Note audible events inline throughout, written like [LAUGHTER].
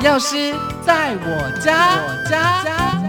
钥匙在我家，我家。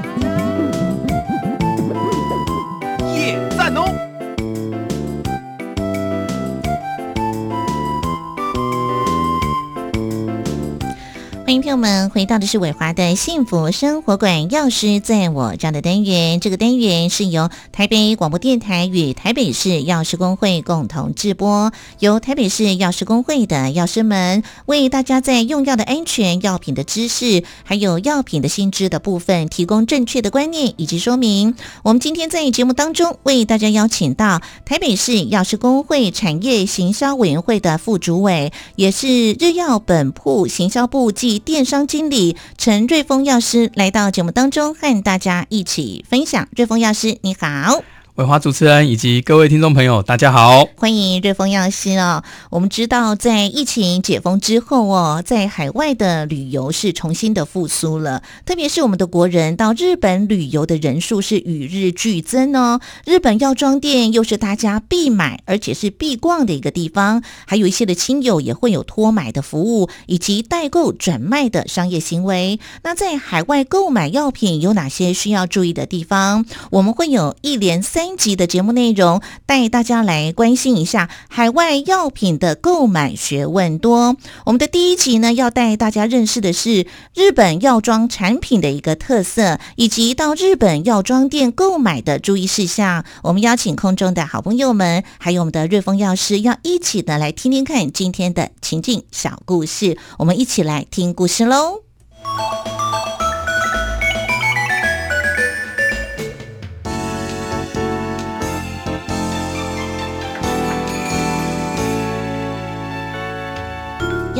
欢迎朋友们回到的是伟华的幸福生活馆，药师在我这样的单元。这个单元是由台北广播电台与台北市药师工会共同制播，由台北市药师工会的药师们为大家在用药的安全、药品的知识，还有药品的新知的部分提供正确的观念以及说明。我们今天在节目当中为大家邀请到台北市药师工会产业行销委员会的副主委，也是日药本铺行销部暨电商经理陈瑞峰药师来到节目当中，和大家一起分享。瑞峰药师，你好。伟华主持人以及各位听众朋友，大家好，欢迎瑞丰药师哦。我们知道，在疫情解封之后哦，在海外的旅游是重新的复苏了，特别是我们的国人到日本旅游的人数是与日俱增哦。日本药妆店又是大家必买而且是必逛的一个地方，还有一些的亲友也会有托买的服务以及代购转卖的商业行为。那在海外购买药品有哪些需要注意的地方？我们会有一连三。集的节目内容带大家来关心一下海外药品的购买学问多。我们的第一集呢，要带大家认识的是日本药妆产品的一个特色，以及到日本药妆店购买的注意事项。我们邀请空中的好朋友们，还有我们的瑞丰药师，要一起的来听听看今天的情境小故事。我们一起来听故事喽。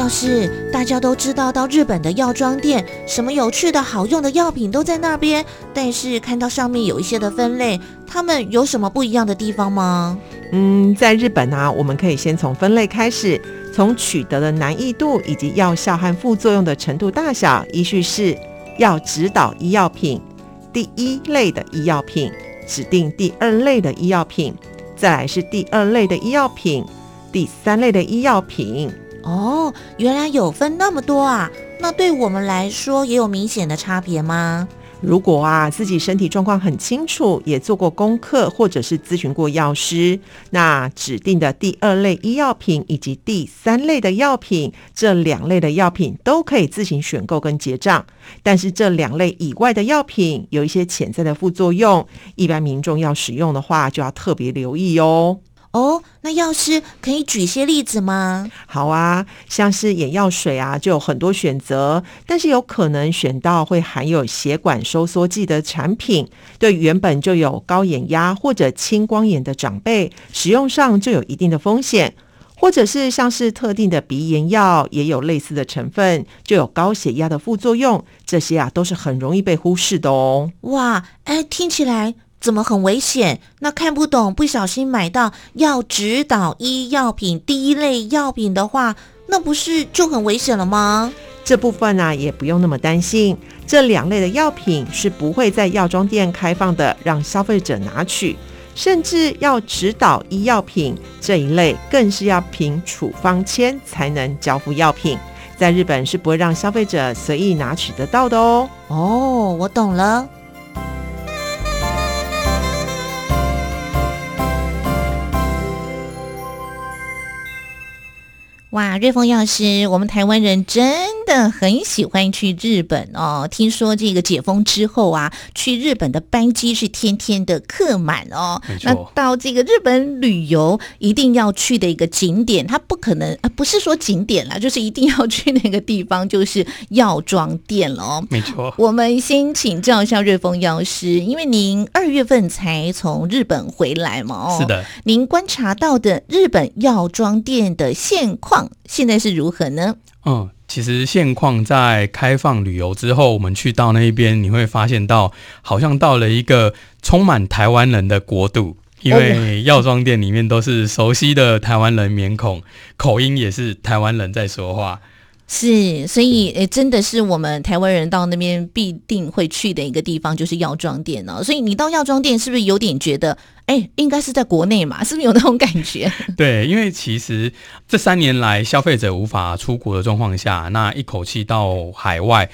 是大家都知道到日本的药妆店，什么有趣的好用的药品都在那边，但是看到上面有一些的分类，他们有什么不一样的地方吗？嗯，在日本呢，我们可以先从分类开始，从取得的难易度以及药效和副作用的程度大小，依序是要指导医药品，第一类的医药品，指定第二类的医药品，再来是第二类的医药品，第三类的医药品。哦，原来有分那么多啊！那对我们来说也有明显的差别吗？如果啊自己身体状况很清楚，也做过功课，或者是咨询过药师，那指定的第二类医药品以及第三类的药品，这两类的药品都可以自行选购跟结账。但是这两类以外的药品有一些潜在的副作用，一般民众要使用的话，就要特别留意哦。哦，那药师可以举些例子吗？好啊，像是眼药水啊，就有很多选择，但是有可能选到会含有血管收缩剂的产品，对原本就有高眼压或者青光眼的长辈，使用上就有一定的风险；或者是像是特定的鼻炎药，也有类似的成分，就有高血压的副作用，这些啊都是很容易被忽视的哦。哇，哎，听起来。怎么很危险？那看不懂，不小心买到要指导医药品第一类药品的话，那不是就很危险了吗？这部分呢，也不用那么担心。这两类的药品是不会在药妆店开放的，让消费者拿取。甚至要指导医药品这一类，更是要凭处方签才能交付药品。在日本是不会让消费者随意拿取得到的哦。哦，我懂了。哇，瑞丰药师，我们台湾人真的很喜欢去日本哦。听说这个解封之后啊，去日本的班机是天天的客满哦。那到这个日本旅游一定要去的一个景点，它不可能啊，不是说景点啦，就是一定要去那个地方，就是药妆店了哦。没错。我们先请教一下瑞丰药师，因为您二月份才从日本回来嘛，哦，是的。您观察到的日本药妆店的现况。现在是如何呢？嗯，其实现况在开放旅游之后，我们去到那一边，你会发现到好像到了一个充满台湾人的国度，因为药妆店里面都是熟悉的台湾人面孔，口音也是台湾人在说话。是，所以诶，真的是我们台湾人到那边必定会去的一个地方，就是药妆店哦。所以你到药妆店，是不是有点觉得，哎，应该是在国内嘛？是不是有那种感觉？[LAUGHS] 对，因为其实这三年来，消费者无法出国的状况下，那一口气到海外，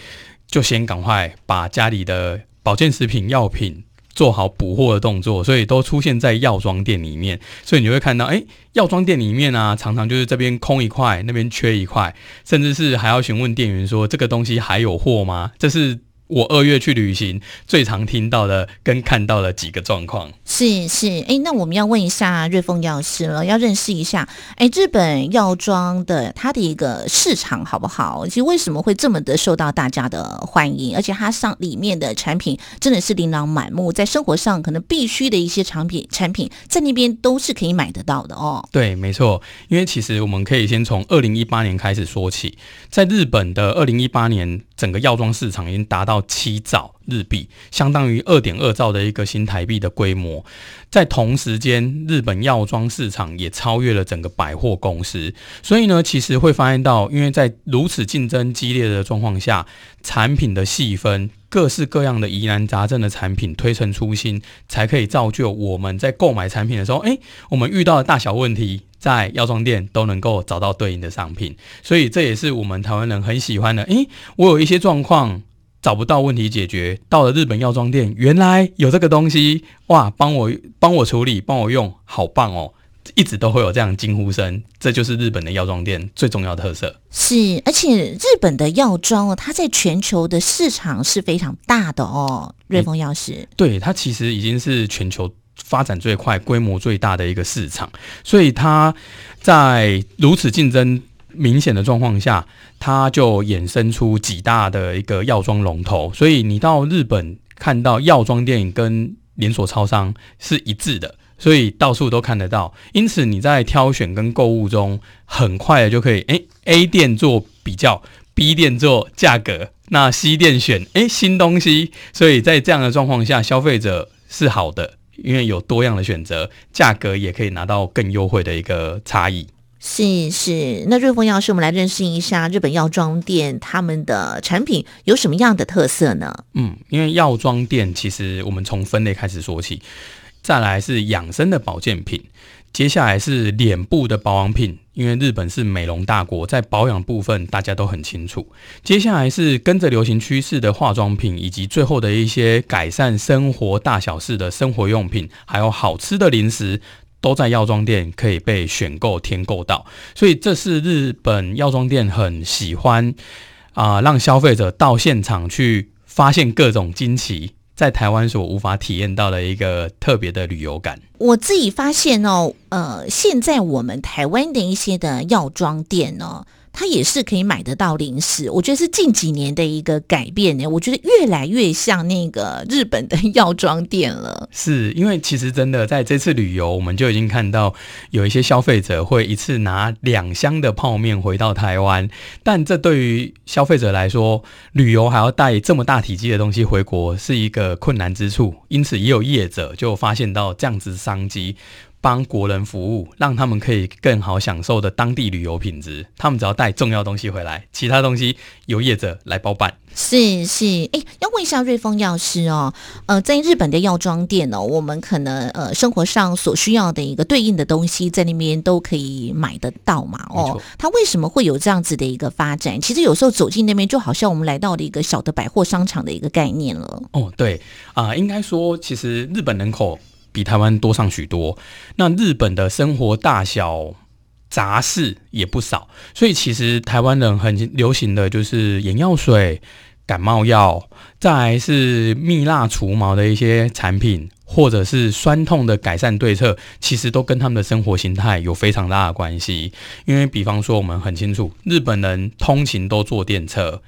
就先赶快把家里的保健食品、药品。做好补货的动作，所以都出现在药妆店里面。所以你会看到，哎，药妆店里面啊，常常就是这边空一块，那边缺一块，甚至是还要询问店员说，这个东西还有货吗？这是。我二月去旅行，最常听到的跟看到的几个状况是是，哎，那我们要问一下瑞丰药师了，要认识一下，哎，日本药妆的它的一个市场好不好？其实为什么会这么的受到大家的欢迎？而且它上里面的产品真的是琳琅满目，在生活上可能必须的一些产品产品，在那边都是可以买得到的哦。对，没错，因为其实我们可以先从二零一八年开始说起，在日本的二零一八年。整个药妆市场已经达到七兆日币，相当于二点二兆的一个新台币的规模。在同时间，日本药妆市场也超越了整个百货公司。所以呢，其实会发现到，因为在如此竞争激烈的状况下，产品的细分、各式各样的疑难杂症的产品推陈出新，才可以造就我们在购买产品的时候，诶，我们遇到的大小问题。在药妆店都能够找到对应的商品，所以这也是我们台湾人很喜欢的。诶，我有一些状况找不到问题解决，到了日本药妆店，原来有这个东西，哇，帮我帮我处理，帮我用，好棒哦！一直都会有这样惊呼声，这就是日本的药妆店最重要的特色。是，而且日本的药妆哦，它在全球的市场是非常大的哦。瑞丰药师，对它其实已经是全球。发展最快、规模最大的一个市场，所以它在如此竞争明显的状况下，它就衍生出几大的一个药妆龙头。所以你到日本看到药妆店跟连锁超商是一致的，所以到处都看得到。因此你在挑选跟购物中，很快的就可以诶 a 店做比较，B 店做价格，那 C 店选诶新东西。所以在这样的状况下，消费者是好的。因为有多样的选择，价格也可以拿到更优惠的一个差异。是是，那瑞丰药师，我们来认识一下日本药妆店他们的产品有什么样的特色呢？嗯，因为药妆店其实我们从分类开始说起，再来是养生的保健品。接下来是脸部的保养品，因为日本是美容大国，在保养部分大家都很清楚。接下来是跟着流行趋势的化妆品，以及最后的一些改善生活大小事的生活用品，还有好吃的零食，都在药妆店可以被选购添购到。所以这是日本药妆店很喜欢啊，让消费者到现场去发现各种惊奇。在台湾所无法体验到的一个特别的旅游感。我自己发现哦，呃，现在我们台湾的一些的药妆店呢。它也是可以买得到零食，我觉得是近几年的一个改变呢。我觉得越来越像那个日本的药妆店了。是因为其实真的在这次旅游，我们就已经看到有一些消费者会一次拿两箱的泡面回到台湾，但这对于消费者来说，旅游还要带这么大体积的东西回国是一个困难之处。因此，也有业者就发现到这样子商机。帮国人服务，让他们可以更好享受的当地旅游品质。他们只要带重要东西回来，其他东西由业者来包办。是是，哎，要问一下瑞丰药师哦，呃，在日本的药妆店哦，我们可能呃生活上所需要的一个对应的东西，在那边都可以买得到嘛？哦，它为什么会有这样子的一个发展？其实有时候走进那边，就好像我们来到了一个小的百货商场的一个概念了。哦，对啊，应该说，其实日本人口。比台湾多上许多，那日本的生活大小杂事也不少，所以其实台湾人很流行的就是眼药水、感冒药，再来是蜜蜡除毛的一些产品，或者是酸痛的改善对策，其实都跟他们的生活形态有非常大的关系。因为比方说，我们很清楚，日本人通勤都坐电车。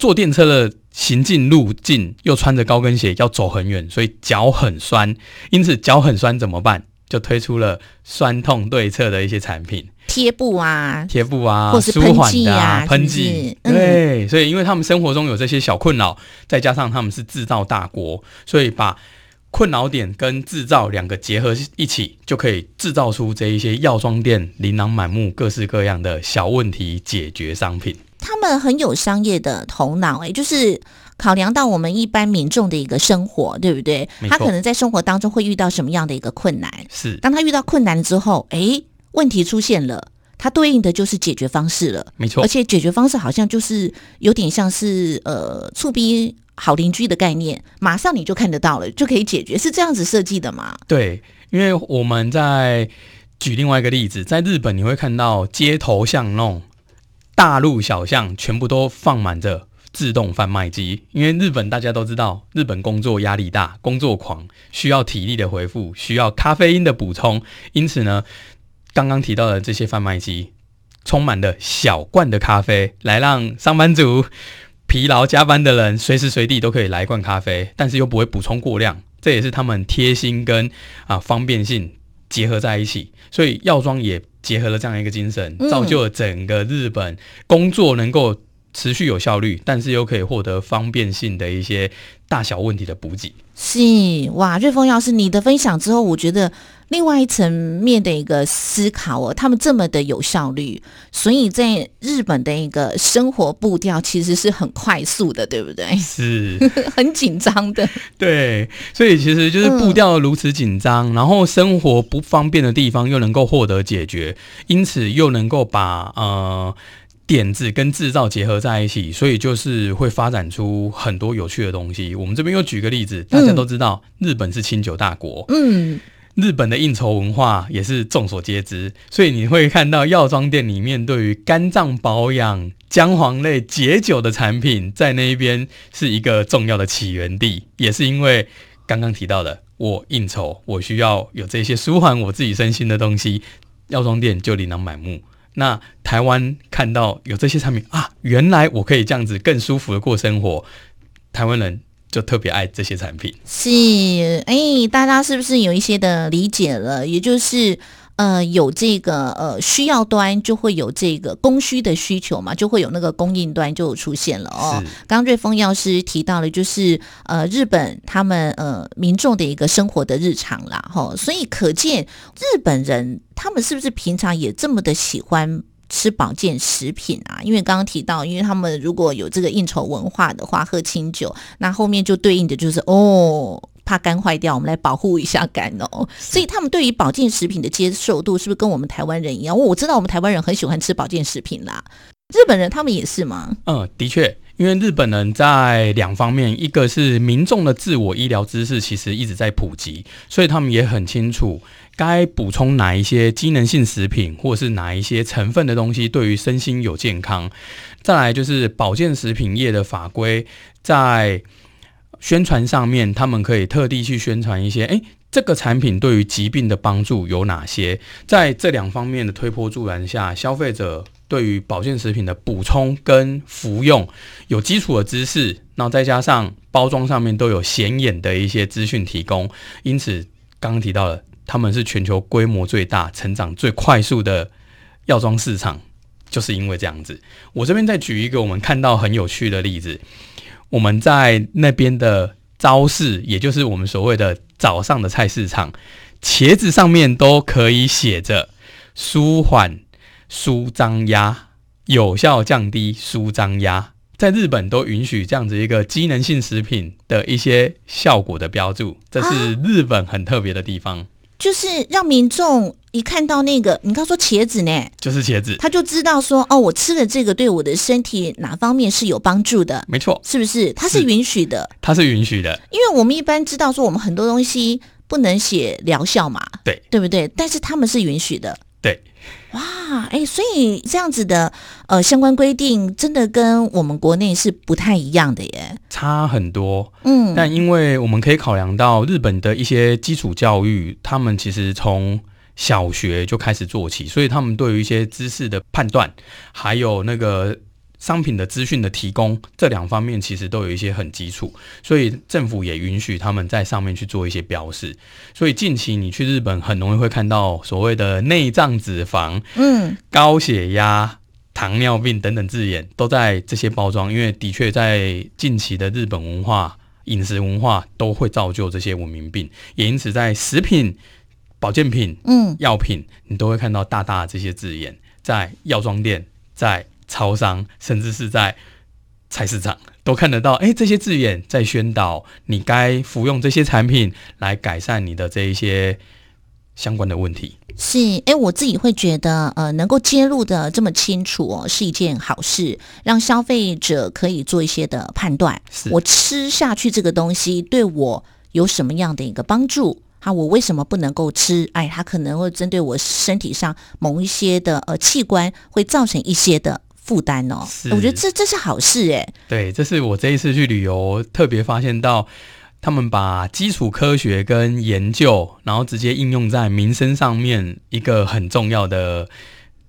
坐电车的行进路径又穿着高跟鞋，要走很远，所以脚很酸。因此脚很酸怎么办？就推出了酸痛对策的一些产品，贴布啊，贴布啊，或是舒缓的啊，喷剂。对，所以因为他们生活中有这些小困扰，再加上他们是制造大国，所以把困扰点跟制造两个结合一起，就可以制造出这一些药妆店琳琅满目、各式各样的小问题解决商品。它他们很有商业的头脑，哎，就是考量到我们一般民众的一个生活，对不对？他可能在生活当中会遇到什么样的一个困难？是当他遇到困难之后，哎，问题出现了，他对应的就是解决方式了。没错而，且解决方式好像就是有点像是呃促逼好邻居的概念，马上你就看得到了，就可以解决，是这样子设计的吗？对，因为我们在举另外一个例子，在日本你会看到街头巷弄、大路小巷全部都放满着自动贩卖机，因为日本大家都知道，日本工作压力大，工作狂，需要体力的回复，需要咖啡因的补充，因此呢，刚刚提到的这些贩卖机充满了小罐的咖啡，来让上班族。疲劳加班的人随时随地都可以来一罐咖啡，但是又不会补充过量，这也是他们贴心跟啊方便性结合在一起，所以药妆也结合了这样一个精神，造就了整个日本工作能够持续有效率，但是又可以获得方便性的一些大小问题的补给。是哇，瑞丰要是，你的分享之后，我觉得另外一层面的一个思考哦，他们这么的有效率，所以在日本的一个生活步调其实是很快速的，对不对？是，[LAUGHS] 很紧张的，对，所以其实就是步调如此紧张，然后生活不方便的地方又能够获得解决，因此又能够把呃点子跟制造结合在一起，所以就是会发展出很多有趣的东西。我们这边又举个例子，大家都知道、日本是清酒大国，嗯，日本的应酬文化也是众所皆知，所以你会看到药妆店里面对于肝脏保养、姜黄类解酒的产品，在那一边是一个重要的起源地，也是因为刚刚提到的，我应酬，我需要有这些舒缓我自己身心的东西，药妆店就琳琅满目。那台湾看到有这些产品啊，原来我可以这样子更舒服的过生活，台湾人就特别爱这些产品。是，哎，大家是不是有一些的理解了？也就是。呃，有这个呃需要端，就会有这个供需的需求嘛，就会有那个供应端就出现了哦。是刚刚瑞峰药师提到了，就是呃日本他们呃民众的一个生活的日常啦，哈，所以可见日本人他们是不是平常也这么的喜欢吃保健食品啊？因为刚刚提到，因为他们如果有这个应酬文化的话，喝清酒，那后面就对应的就是哦。怕肝坏掉，我们来保护一下肝哦。所以他们对于保健食品的接受度是不是跟我们台湾人一样？我知道我们台湾人很喜欢吃保健食品啦，日本人他们也是吗？嗯，的确，因为日本人在两方面，一个是民众的自我医疗知识其实一直在普及，所以他们也很清楚该补充哪一些机能性食品，或是哪一些成分的东西对于身心有健康。再来就是保健食品业的法规在宣传上面，他们可以特地去宣传一些，诶，这个产品对于疾病的帮助有哪些？在这两方面的推波助澜下，消费者对于保健食品的补充跟服用有基础的知识，然后再加上包装上面都有显眼的一些资讯提供，因此刚刚提到了，他们是全球规模最大、成长最快速的药妆市场，就是因为这样子。我这边再举一个我们看到很有趣的例子，我们在那边的招市，也就是我们所谓的早上的菜市场，茄子上面都可以写着舒缓舒张压，有效降低舒张压。在日本都允许这样子一个机能性食品的一些效果的标注，这是日本很特别的地方，就是让民众一看到那个，你刚说茄子呢，就是茄子，他就知道说，哦，我吃了这个对我的身体哪方面是有帮助的，没错，是不是？它是是允许的，它是允许的，因为我们一般知道说，我们很多东西不能写疗效嘛，对。对不对？但是他们是允许的。对，哇，哎，所以这样子的呃相关规定，真的跟我们国内是不太一样的耶。差很多。嗯，但因为我们可以考量到日本的一些基础教育，他们其实从小学就开始做起，所以他们对于一些知识的判断，还有那个商品的资讯的提供这两方面，其实都有一些很基础，所以政府也允许他们在上面去做一些标示。所以近期你去日本，很容易会看到所谓的内脏脂肪、嗯，高血压、糖尿病等等字眼都在这些包装，因为的确在近期的日本文化、饮食文化都会造就这些文明病，也因此在食品、保健品、嗯，药品，你都会看到大大的这些字眼，在药妆店、在超商，甚至是在菜市场，都看得到。哎，这些字眼在宣导你该服用这些产品来改善你的这一些相关的问题。是，哎，我自己会觉得，呃，能够揭露的这么清楚哦，是一件好事，让消费者可以做一些的判断。是我吃下去这个东西对我有什么样的一个帮助？啊，我为什么不能够吃？哎，它可能会针对我身体上某一些的呃器官会造成一些的负担哦。我觉得这这是好事哎。对，这是我这一次去旅游特别发现到，他们把基础科学跟研究，然后直接应用在民生上面，一个很重要的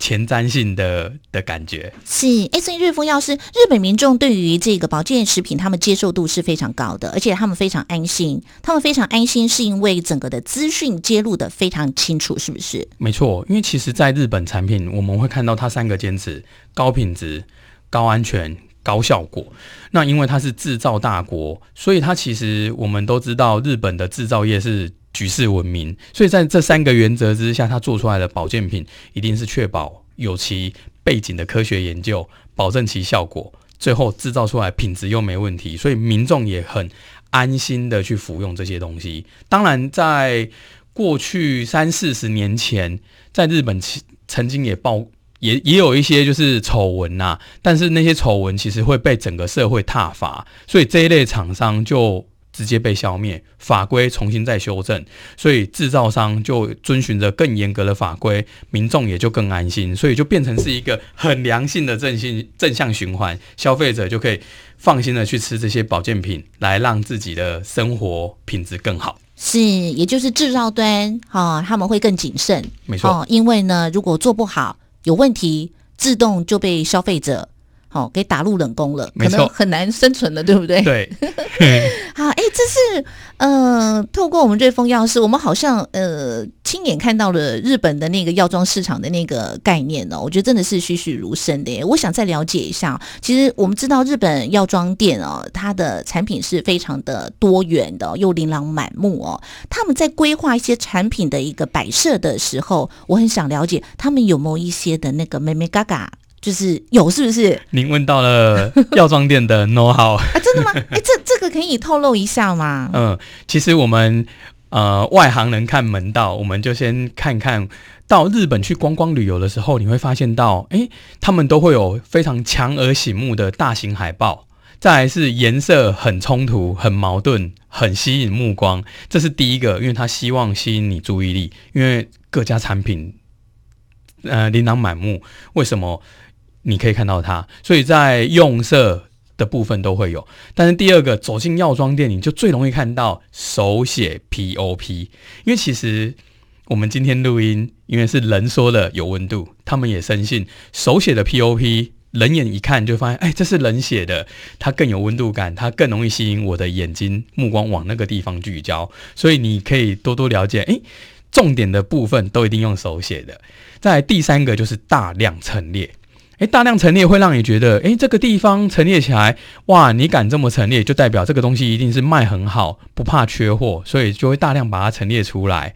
前瞻性的的感觉。是，哎，所以瑞丰药师，日本民众对于这个保健食品，他们接受度是非常高的，而且他们非常安心。他们非常安心，是因为整个的资讯揭露的非常清楚，是不是？没错，因为其实，在日本产品，我们会看到它三个坚持：高品质、高安全、高效果。那因为它是制造大国，所以它其实我们都知道，日本的制造业是举世闻名。所以在这三个原则之下，它做出来的保健品一定是确保有其背景的科学研究，保证其效果，最后制造出来品质又没问题，所以民众也很安心的去服用这些东西。当然，在过去三四十年前，在日本其曾经也报也也有一些就是丑闻呐、但是那些丑闻其实会被整个社会挞伐，所以这一类厂商就直接被消灭，法规重新再修正，所以制造商就遵循着更严格的法规，民众也就更安心，所以就变成是一个很良性的正性正向循环，消费者就可以放心的去吃这些保健品，来让自己的生活品质更好。是，也就是制造端哈、他们会更谨慎，没错。哦，因为呢，如果做不好有问题，自动就被消费者好、给打入冷宫了，可没错。能很难生存了，对不对？对，[LAUGHS] [LAUGHS] [LAUGHS] 好，哎，这是呃，透过我们瑞丰药师，我们好像呃亲眼看到了日本的那个药妆市场的那个概念哦，我觉得真的是栩栩如生的耶。我想再了解一下，其实我们知道日本药妆店哦，它的产品是非常的多元的、又琳琅满目哦。他们在规划一些产品的一个摆设的时候，我很想了解他们有没有一些的那个妹妹嘎嘎。就是有是不是您问到了药妆店的 know how。[LAUGHS] 啊？真的吗？[LAUGHS] 哎，这这个可以透露一下吗？嗯，其实我们呃外行人看门道，我们就先看看到日本去观光旅游的时候，你会发现到，诶，他们都会有非常强而醒目的大型海报。再来是颜色很冲突、很矛盾、很吸引目光，这是第一个，因为他希望吸引你注意力，因为各家产品呃琳琅满目，为什么你可以看到它？所以在用色的部分都会有。但是第二个，走进药妆店，你就最容易看到手写 POP，因为其实我们今天录音，因为是人说的有温度，他们也深信手写的 POP。人眼一看就发现，哎，这是人写的，它更有温度感，它更容易吸引我的眼睛目光往那个地方聚焦。所以你可以多多了解，哎，重点的部分都一定用手写的。再来第三个就是大量陈列，诶，大量陈列会让你觉得，诶，这个地方陈列起来，哇，你敢这么陈列，就代表这个东西一定是卖很好，不怕缺货，所以就会大量把它陈列出来。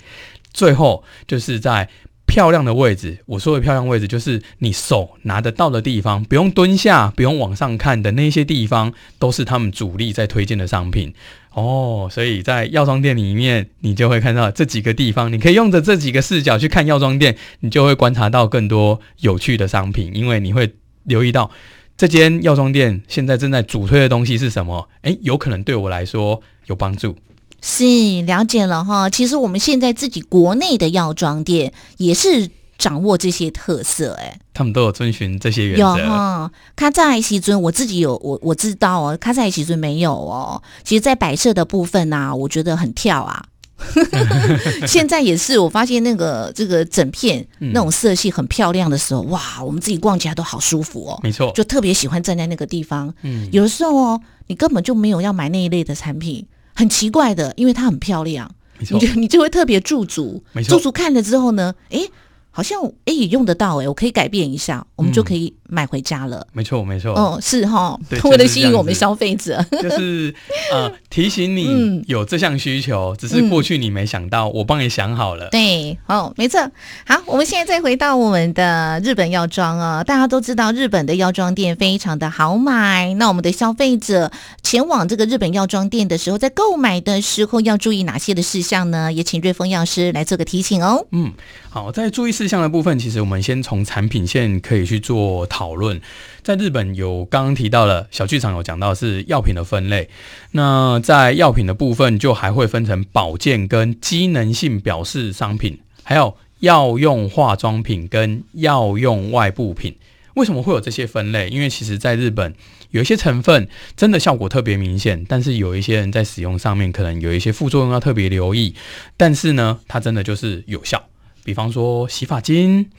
最后就是在漂亮的位置，我说的漂亮位置就是你手拿得到的地方，不用蹲下，不用往上看的那些地方，都是他们主力在推荐的商品。哦，所以在药妆店里面，你就会看到这几个地方，你可以用着这几个视角去看药妆店，你就会观察到更多有趣的商品，因为你会留意到这间药妆店现在正在主推的东西是什么，诶，有可能对我来说有帮助。是了解了哈，其实我们现在自己国内的药妆店也是掌握这些特色，哎，他们都有遵循这些原有则。哈。卡在西尊我自己有我我知道哦，卡在西尊没有哦。其实，在摆设的部分呢、我觉得很跳啊。[LAUGHS] 现在也是，我发现那个这个整片嗯那种色系很漂亮的时候，哇，我们自己逛起来都好舒服哦。没错，就特别喜欢站在那个地方。嗯，有的时候哦，你根本就没有要买那一类的产品，很奇怪的，因为它很漂亮，没错你，就你就会特别驻足没，错驻足看了之后呢，诶，好像哎也用得到哎，我可以改变一下，我们就可以买回家了。没错，没错。哦，是哈对，为了吸引我们消费者。就是呃提醒嗯你有这项需求，只是过去你没想到，我帮你想好了。对，哦，没错。好，我们现在再回到我们的日本药妆啊、大家都知道日本的药妆店非常的好买。那我们的消费者前往这个日本药妆店的时候，在购买的时候要注意哪些的事项呢？也请瑞丰药师来做个提醒哦。嗯，好，在注意事项的部分，其实我们先从产品线可以去做讨论。在日本有刚刚提到了小剧场有讲到是药品的分类，那在药品的部分就还会分成保健跟机能性表示商品，还有药用化妆品跟药用外部品。为什么会有这些分类？因为其实在日本有一些成分真的效果特别明显，但是有一些人在使用上面可能有一些副作用要特别留意。但是呢，它真的就是有效。比方说洗发精，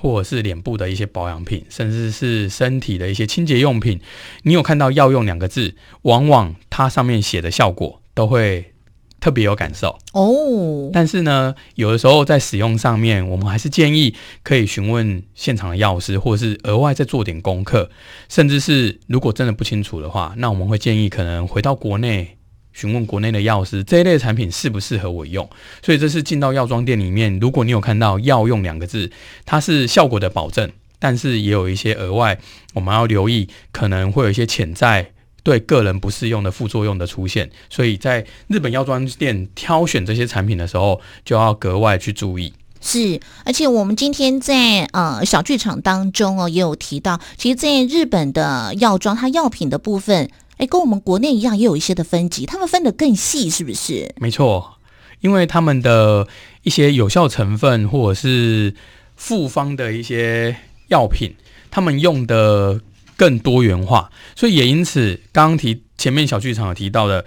或者是脸部的一些保养品，甚至是身体的一些清洁用品，你有看到“药用”两个字，往往它上面写的效果都会特别有感受。哦，但是呢，有的时候在使用上面，我们还是建议可以询问现场的药师，或者是额外再做点功课，甚至是如果真的不清楚的话，那我们会建议可能回到国内询问国内的药师这一类产品适不适合我用。所以这是进到药妆店里面，如果你有看到“药用”两个字，它是效果的保证，但是也有一些额外我们要留意，可能会有一些潜在。对个人不适用的副作用的出现，所以在日本药妆店挑选这些产品的时候，就要格外去注意。是，而且我们今天在呃小剧场当中哦，也有提到，其实，在日本的药妆，它药品的部分，哎，跟我们国内一样，也有一些的分级，他们分得更细，是不是？没错，因为他们的一些有效成分或者是复方的一些药品，他们用的更多元化，所以也因此，刚刚提前面小剧场有提到的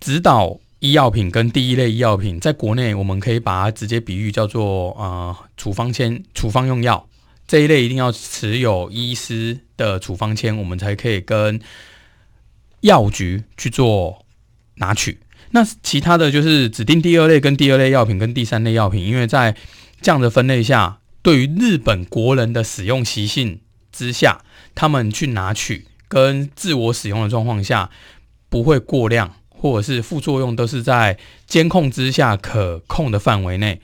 指导医药品跟第一类医药品，在国内我们可以把它直接比喻叫做呃处方签、处方用药这一类，一定要持有医师的处方签，我们才可以跟药局去做拿取。那其他的就是指定第二类跟第二类药品跟第三类药品，因为在这样的分类下，对于日本国人的使用习性之下，他们去拿取跟自我使用的状况下，不会过量，或者是副作用都是在监控之下可控的范围内，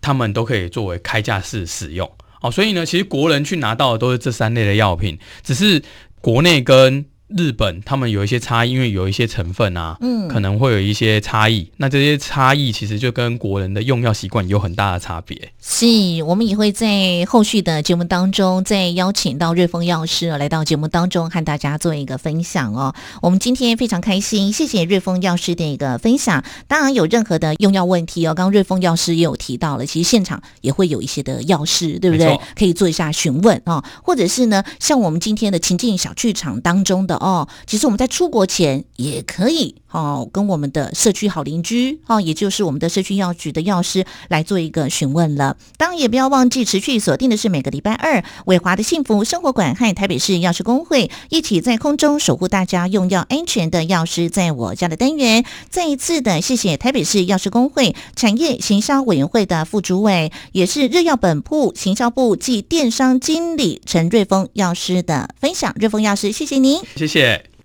他们都可以作为开架式使用。哦，所以呢，其实国人去拿到的都是这三类的药品，只是国内跟日本他们有一些差异，因为有一些成分啊，嗯可能会有一些差异。那这些差异其实就跟国人的用药习惯有很大的差别。是我们也会在后续的节目当中再邀请到瑞丰药师来到节目当中和大家做一个分享哦。我们今天非常开心，谢谢瑞丰药师的一个分享。当然有任何的用药问题哦，刚刚瑞丰药师也有提到了，其实现场也会有一些的药师，对不对？可以做一下询问哦，或者是呢，像我们今天的情境小剧场当中的哦，其实我们在出国前也可以哦，跟我们的社区好邻居哦，也就是我们的社区药局的药师来做一个询问了。当然也不要忘记持续锁定的是每个礼拜二，伟华的幸福生活馆和台北市药师工会一起在空中守护大家用药安全的药师在我家的单元。再一次的谢谢台北市药师工会产业行销委员会的副主委，也是日药本铺行销部暨电商经理陈瑞峰药师的分享。瑞峰药师，谢谢您。谢谢。